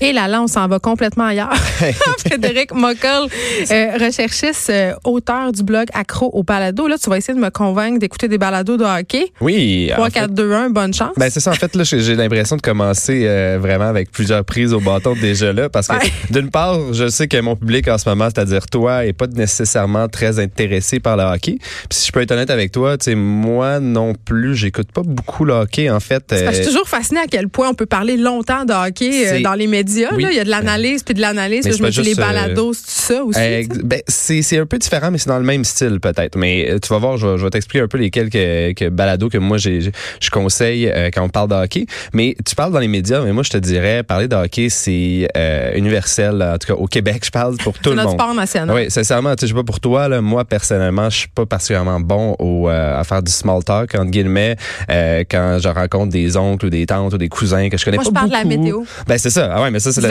Et là, là, on s'en va complètement ailleurs. Frédéric Mockel, euh, recherchiste, euh, auteur du blog Accro au balado. Là, tu vas essayer de me convaincre d'écouter des balados de hockey. Oui. 3, 4, 2, 1, bonne chance. Ben, c'est ça. En fait, là, j'ai l'impression de commencer euh, vraiment avec plusieurs prises au bâton déjà là. Parce que, d'une part, je sais que mon public en ce moment, c'est-à-dire toi, est pas nécessairement très intéressé par le hockey. Puis si je peux être honnête avec toi, tu sais, moi non plus, j'écoute pas beaucoup le hockey, en fait. je suis toujours fasciné à quel point on peut parler longtemps de hockey dans les médias il y a de l'analyse puis de l'analyse. Je me dis les balados, c'est ça aussi. ben, c'est un peu différent, mais c'est dans le même style peut-être. Mais euh, tu vas voir, je, vais t'expliquer un peu les quelques, balados que moi je conseille euh, quand on parle de hockey. Mais tu parles dans les médias, mais moi je te dirais, parler de hockey, c'est euh, universel. En tout cas, au Québec, je parle pour tout le monde. Notre sport national. Oui, sincèrement, tu sais, pas pour toi. Là, moi, personnellement, je suis pas particulièrement bon au, à faire du small talk, entre guillemets, quand je rencontre des oncles ou des tantes ou des cousins que je connais pas. Moi, je parle de la météo. Ben, c'est ça. Ah ouais, mais ça, c'est le,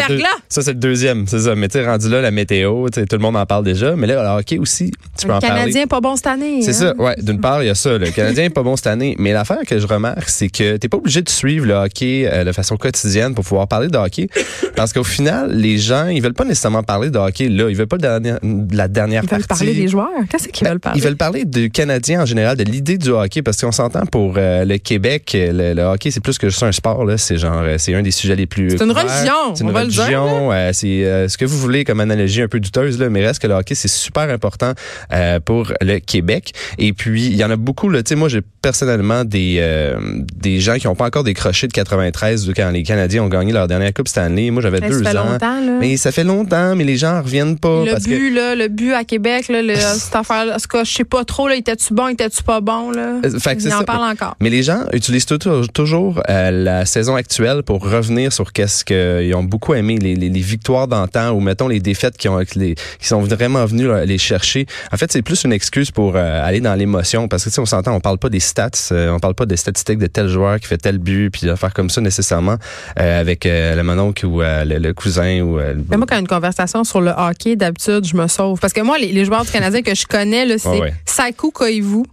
ça, c'est le deuxième. C'est ça. Mais tu rendu là, la météo, tout le monde en parle déjà. Mais là, le hockey aussi, tu peux en parler. Le Canadien pas bon cette année. C'est hein? ça. Ouais. D'une part, il y a ça. Le Canadien est pas bon cette année. Mais l'affaire que je remarque, c'est que t'es pas obligé de suivre le hockey euh, de façon quotidienne pour pouvoir parler de hockey. parce qu'au final, les gens, ils veulent pas nécessairement parler de hockey là. Ils veulent pas de la dernière, de la dernière ils veulent parler des joueurs. Qu'est-ce qu'ils veulent parler? Ils veulent parler du Canadien en général, de l'idée du hockey. Parce qu'on s'entend pour euh, le Québec, le, hockey, c'est plus que juste un sport. Là. C'est genre, euh, c'est un des sujets les plus. C'est une religion. C'est une religion. c'est euh, ce que vous voulez comme analogie un peu douteuse, là, mais reste que le hockey, c'est super important euh, pour le Québec. Et puis, il y en a beaucoup. Là, moi, j'ai personnellement des, euh, des gens qui n'ont pas encore décroché de 93 quand les Canadiens ont gagné leur dernière Coupe année. Moi, j'avais deux ça fait ans. Longtemps, là. Mais ça fait longtemps, mais les gens reviennent pas. Le but, là, le but à Québec, là, le, cette affaire, ce que je sais pas trop, là, était-tu bon, était-tu pas bon, là? Fait Ils en parlent encore. Mais les gens utilisent toujours, toujours la saison actuelle pour revenir sur qu'est-ce qu'ils ont beaucoup aimé, les, les, les victoires d'antan ou mettons les défaites qui ont les, qui sont vraiment venus les chercher. En fait, c'est plus une excuse pour euh, aller dans l'émotion parce que si on s'entend, on parle pas des stats, euh, on parle pas des statistiques de tel joueur qui fait tel but puis faire comme ça nécessairement euh, avec le mononcle ou le, cousin ou Mais moi quand une conversation sur le hockey, d'habitude, je me sauve parce que moi les, joueurs du Canadien que je connais c'est ouais, Saku Koivu.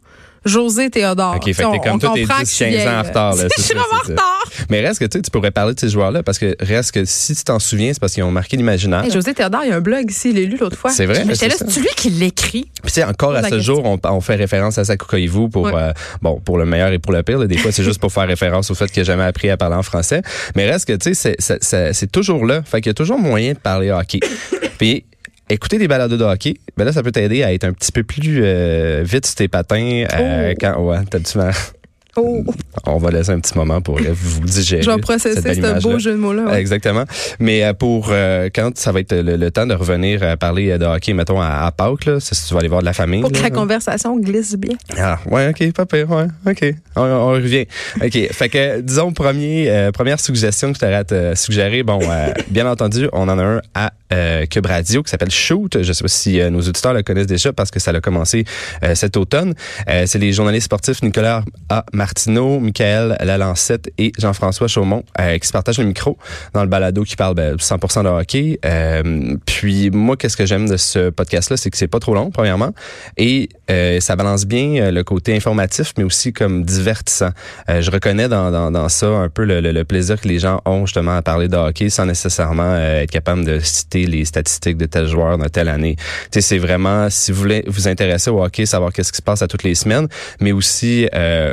José Théodore. OK, fait que t'es comme toi, t'es 10, 15 ans en retard. je suis vraiment en retard. Mais reste que tu, tu pourrais parler de ces joueurs-là parce que reste que si tu t'en souviens, c'est parce qu'ils ont marqué l'imaginaire. José Théodore, il y a un blog ici, il l'a lu l'autre fois. C'est vrai. Mais c'est là, c'est lui qui l'écrit? Puis tu sais, encore à ce jour, on, on, fait référence à Sakou Koivu pour, euh, bon, pour le meilleur et pour le pire. Des fois, c'est juste pour faire référence au fait qu'il n'a jamais appris à parler en français. Mais reste que, tu sais, c'est toujours là. Fait qu'il y a toujours moyen de parler hockey. Puis écouter des balades de hockey, ben là, ça peut t'aider à être un petit peu plus euh, vite sur tes patins. Euh, oh. quand, ouais, t'as du mal? Oh. On va laisser un petit moment pour vous digérer. Je vais processer ce beau jeu de mots-là. Ouais. Exactement. Mais euh, pour euh, quand ça va être le, temps de revenir à parler de hockey, mettons à, à Pâques, là, si tu vas aller voir de la famille. Pour que la conversation glisse bien. Ah, ouais, ok, pire, ouais, ok. On, on revient. Ok, fait que disons premier, euh, première suggestion que je t'aurais à te suggérer. Bon, bien entendu, on en a un à euh, Cube Radio qui s'appelle Shoot. Je sais pas si nos auditeurs le connaissent déjà parce que ça a commencé cet automne. C'est les journalistes sportifs Nicolas A. Martineau, Michael Lalancette et Jean-François Chaumont euh, qui se partagent le micro dans le balado qui parle ben, 100% de hockey. Euh, puis moi, qu'est-ce que j'aime de ce podcast-là, c'est que c'est pas trop long, premièrement, et euh, ça balance bien le côté informatif, mais aussi comme divertissant. je reconnais dans, dans, dans, ça un peu le, le, plaisir que les gens ont justement à parler de hockey sans nécessairement être capable de citer les statistiques de tel joueur dans telle année. Tu sais, c'est vraiment si vous voulez vous intéresser au hockey, savoir qu'est-ce qui se passe à toutes les semaines, mais aussi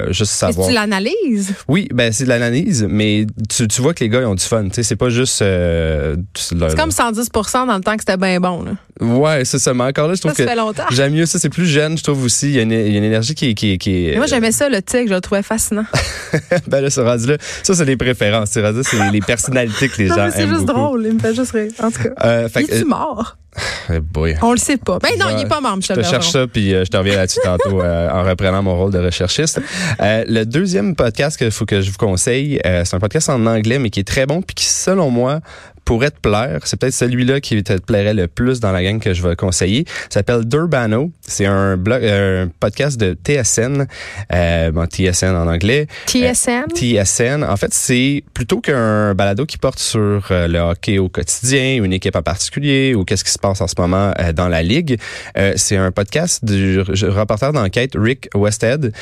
juste savoir. C'est l'analyse. Oui, ben c'est de l'analyse, mais tu, tu, vois que les gars ils ont du fun. Tu sais, c'est pas juste. Euh, c'est comme 110% dans le temps que c'était bien bon. Là. Ouais, c'est ça. Mais encore là, je trouve ça, que fait longtemps. j'aime mieux ça. C'est plus jeune, je trouve aussi. Il y a une, il y a une énergie qui, qui, qui est. moi, j'aimais ça, le tic. Je le trouvais fascinant. ben là, ce rendu là, ça c'est les préférences. C'est les, les personnalités que les non, gens C'est juste drôle. Il me fait juste rire. En tout cas. Euh, fait, il est mort? Eh boy. On le sait pas. Ben non, il est pas mort, Michel. Je te cherche ça, puis euh, je te reviens là-dessus tantôt euh, en reprenant mon rôle de recherchiste. Euh, le deuxième podcast qu'il faut que je vous conseille, c'est un podcast en anglais, mais qui est très bon, puis qui, selon moi, pourrait te plaire. C'est peut-être celui-là qui te plairait le plus dans la gang que je vais conseiller. Ça s'appelle Durbano. C'est un blog, un podcast de TSN, euh, bon, TSN en anglais. TSN. Euh, TSN. En fait, c'est plutôt qu'un balado qui porte sur euh, le hockey au quotidien, une équipe en particulier ou qu'est-ce qui se passe en ce moment euh, dans la ligue. Euh, c'est un podcast du reporter d'enquête Rick Westhead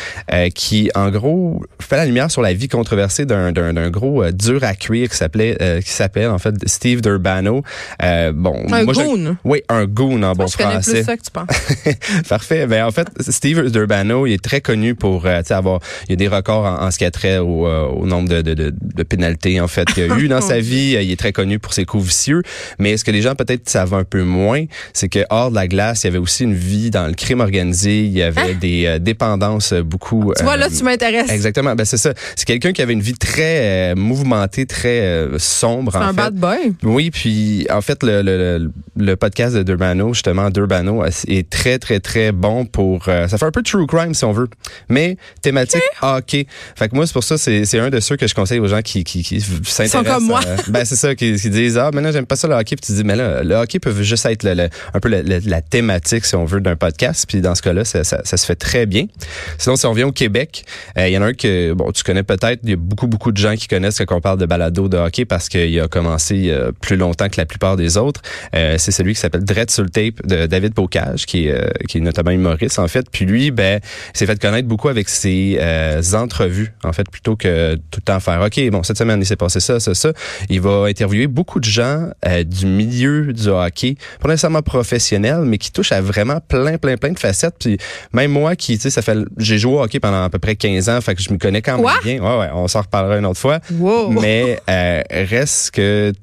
qui, en gros, fait la lumière sur la vie controversée d'un gros dur à cuire qui s'appelait qui s'appelle en fait Steve Durbano. bon, un moi, goon. oui, un goon en bon je français. Plus ça que tu penses. Parfait. Ben en fait, Steve Durbano, il est très connu pour avoir il y a des records en, ce qui a trait au, au nombre de, de, de, de pénalités en fait qu'il a eu dans sa vie. Il est très connu pour ses coups vicieux, mais ce que les gens peut-être savent un peu moins, c'est que hors de la glace, il y avait aussi une vie dans le crime organisé. Il y avait hein? des euh, dépendances beaucoup. Tu vois là, tu m'intéresses. Exactement. Ben c'est ça. C'est quelqu'un qui avait une vie très euh, mouvementée, très euh, sombre. C'est un bad boy. Oui, puis en fait le, le, le podcast de Durbano, justement Durbano, est très très très bon pour. ça fait un peu true crime si on veut, mais thématique hockey. Fait que moi c'est pour ça c'est un de ceux que je conseille aux gens qui qui, qui s'intéressent. comme moi. ben c'est ça qui, qui disent ah maintenant j'aime pas ça le hockey puis tu dis mais là le hockey peut juste être le, un peu la thématique si on veut d'un podcast puis dans ce cas-là ça, ça, ça, se fait très bien. Sinon si on vient au Québec, euh, il y en a un que bon tu connais peut-être, il y a beaucoup beaucoup de gens qui connaissent quand on parle de balado de hockey parce qu'il a commencé euh, plus longtemps que la plupart des autres. Euh, c'est celui qui s'appelle Dread sur le tape de David Bocage qui est qui est notamment humoriste en fait. Puis lui ben s'est fait connaître beaucoup avec ses entrevues en fait plutôt que tout le temps faire OK bon cette semaine il s'est passé ça ça ça. Il va interviewer beaucoup de gens euh, du milieu du hockey, pas nécessairement professionnel, mais qui touchent à vraiment plein, plein, plein de facettes. Puis même moi, qui, tu sais, ça fait, j'ai joué au hockey pendant à peu près 15 ans, fait que je me connais quand même bien. Ouais, ouais, on s'en reparlera une autre fois. Mais euh, reste que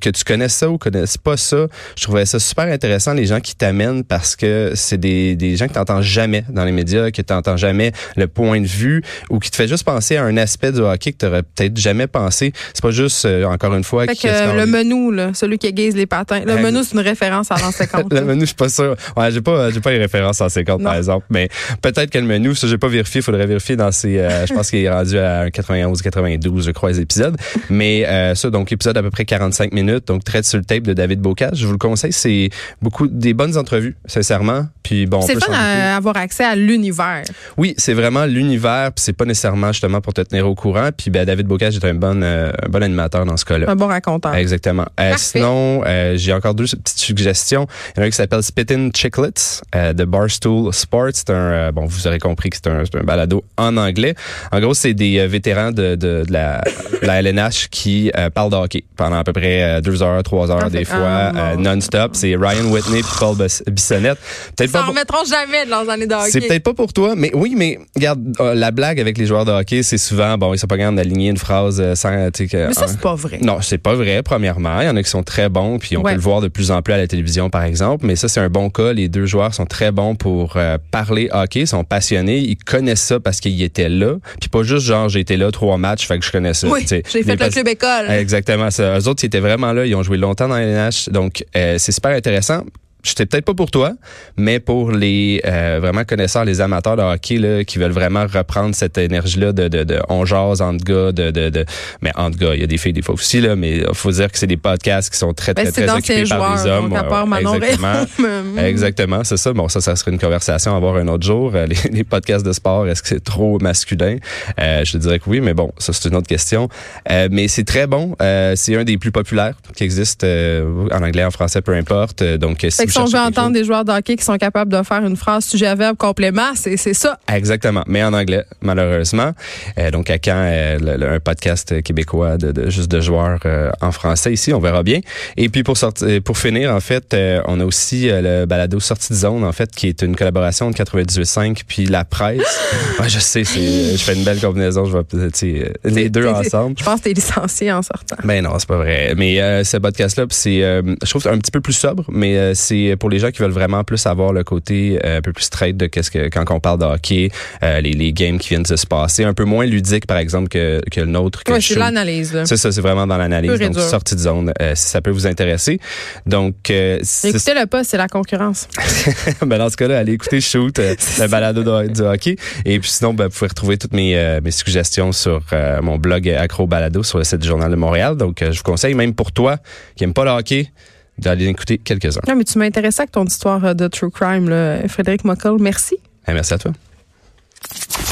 que tu connaisses ça ou connaisses pas ça, je trouvais ça super intéressant les gens qui t'amènent parce que c'est des, des gens que t'entends jamais dans les médias, que t'entends jamais le point de vue ou qui te fait juste penser à un aspect du hockey que t'aurais peut-être jamais pensé. C'est pas juste euh, encore une fois fait que, le menu là, celui qui aiguise les patins. Le menu c'est une référence à l'an 50. le menu, je suis pas sûr. Ouais, j'ai pas j'ai pas les références en 50 par exemple, mais peut-être que le menu, ça j'ai pas vérifié, il faudrait vérifier dans ces euh, je pense qu'il est rendu à 91 92 je crois les épisodes. Mais euh, ça donc épisode à peu près 45 minutes, donc traite sur le tape de David Bocage. Je vous le conseille, c'est beaucoup des bonnes entrevues, sincèrement. Puis bon, c'est fun d'avoir accès à l'univers. Oui, c'est vraiment l'univers, puis c'est pas nécessairement justement pour te tenir au courant. Puis ben, David Bocage est un bon, euh, un bon animateur dans ce cas-là. Un bon raconteur. Exactement. Euh, sinon, euh, j'ai encore deux petites suggestions. Il y en a un qui s'appelle Spittin' Chicklets de Barstool Sports. C'est un, bon, vous aurez compris que c'est un, un, balado en anglais. En gros, c'est des vétérans de, de, de, la, la LNH qui parlent de hockey pendant à peu près euh, deux heures, trois heures des fois, euh, non-stop. C'est Ryan Whitney et Paul Bissonnette. Peut-être pas. remettront jamais de leurs années de hockey. C'est peut-être pas pour toi, mais oui, mais regarde, euh, la blague avec les joueurs de hockey, c'est souvent, bon, ils sont pas capables d'aligner une phrase sans, sais, Mais ça, c'est pas vrai. Non, c'est pas vrai, premièrement. Il y en a qui sont très bons, puis on peut le voir de plus en plus à la télévision, par exemple. Mais ça, c'est un bon cas. Les deux joueurs sont très bons pour parler hockey, sont passionnés, ils connaissent ça parce qu'ils étaient là. Puis pas juste genre, j'ai été là trois matchs, fait que je connais ça. Oui, j'ai fait le club école. Exactement. Ça. Eux autres, ils étaient vraiment là. Ils ont joué longtemps dans les NH. Donc, euh, c'est super intéressant c'était peut-être pas pour toi, mais pour les euh, vraiment connaisseurs, les amateurs de hockey là, qui veulent vraiment reprendre cette énergie-là de, de, de on jase entre gars, de, de, de mais entre gars, il y a des filles des fois aussi là, mais il faut dire que c'est des podcasts qui sont très ben, très très occupés par des hommes. exactement, exactement, c'est ça. Bon, ça, ça serait une conversation à avoir un autre jour. Euh, les, les podcasts de sport, est-ce que c'est trop masculin? Euh, Je te dirais que oui, mais bon, ça c'est une autre question. Euh, mais c'est très bon. Euh, c'est un des plus populaires qui existe en anglais, en français, peu importe. donc si on veut entendre des joueurs de hockey qui sont capables de faire une phrase sujet-verbe complément, c'est ça. Exactement, mais en anglais, malheureusement. Euh, donc, à quand euh, un podcast québécois de, juste de joueurs euh, en français ici, on verra bien. Et puis, pour, sortir, pour finir, en fait, on a aussi le balado Sortie de zone, en fait, qui est une collaboration de 98.5 puis la presse. ouais, je sais, je fais une belle combinaison, je vais les deux ensemble. Je pense que t'es licencié en sortant. Ben non, c'est pas vrai. Mais ce podcast-là, c'est, je trouve, un petit peu plus sobre, mais c'est c'est pour les gens qui veulent vraiment plus avoir le côté un peu plus straight de qu'est-ce que quand on parle de hockey, les, les games qui viennent de se passer, un peu moins ludique par exemple que, que le nôtre. Oui, c'est l'analyse. C'est ça, c'est vraiment dans l'analyse. Donc sortie de zone, si ça peut vous intéresser. Donc écoutez le pas, c'est la concurrence. ben dans ce cas-là, allez écouter Shoot, le balado du hockey. Et puis sinon, ben, vous pouvez retrouver toutes mes, mes suggestions sur mon blog Acro Balado sur le site du Journal de Montréal. Donc, je vous conseille, même pour toi qui n'aime pas le hockey, d'aller écouter quelques-uns. Non, mais tu m'intéressais avec ton histoire de true crime, là. Frédéric Mockel. Merci. merci à toi.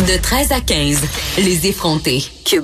De 13 à 15, les effrontés. Cube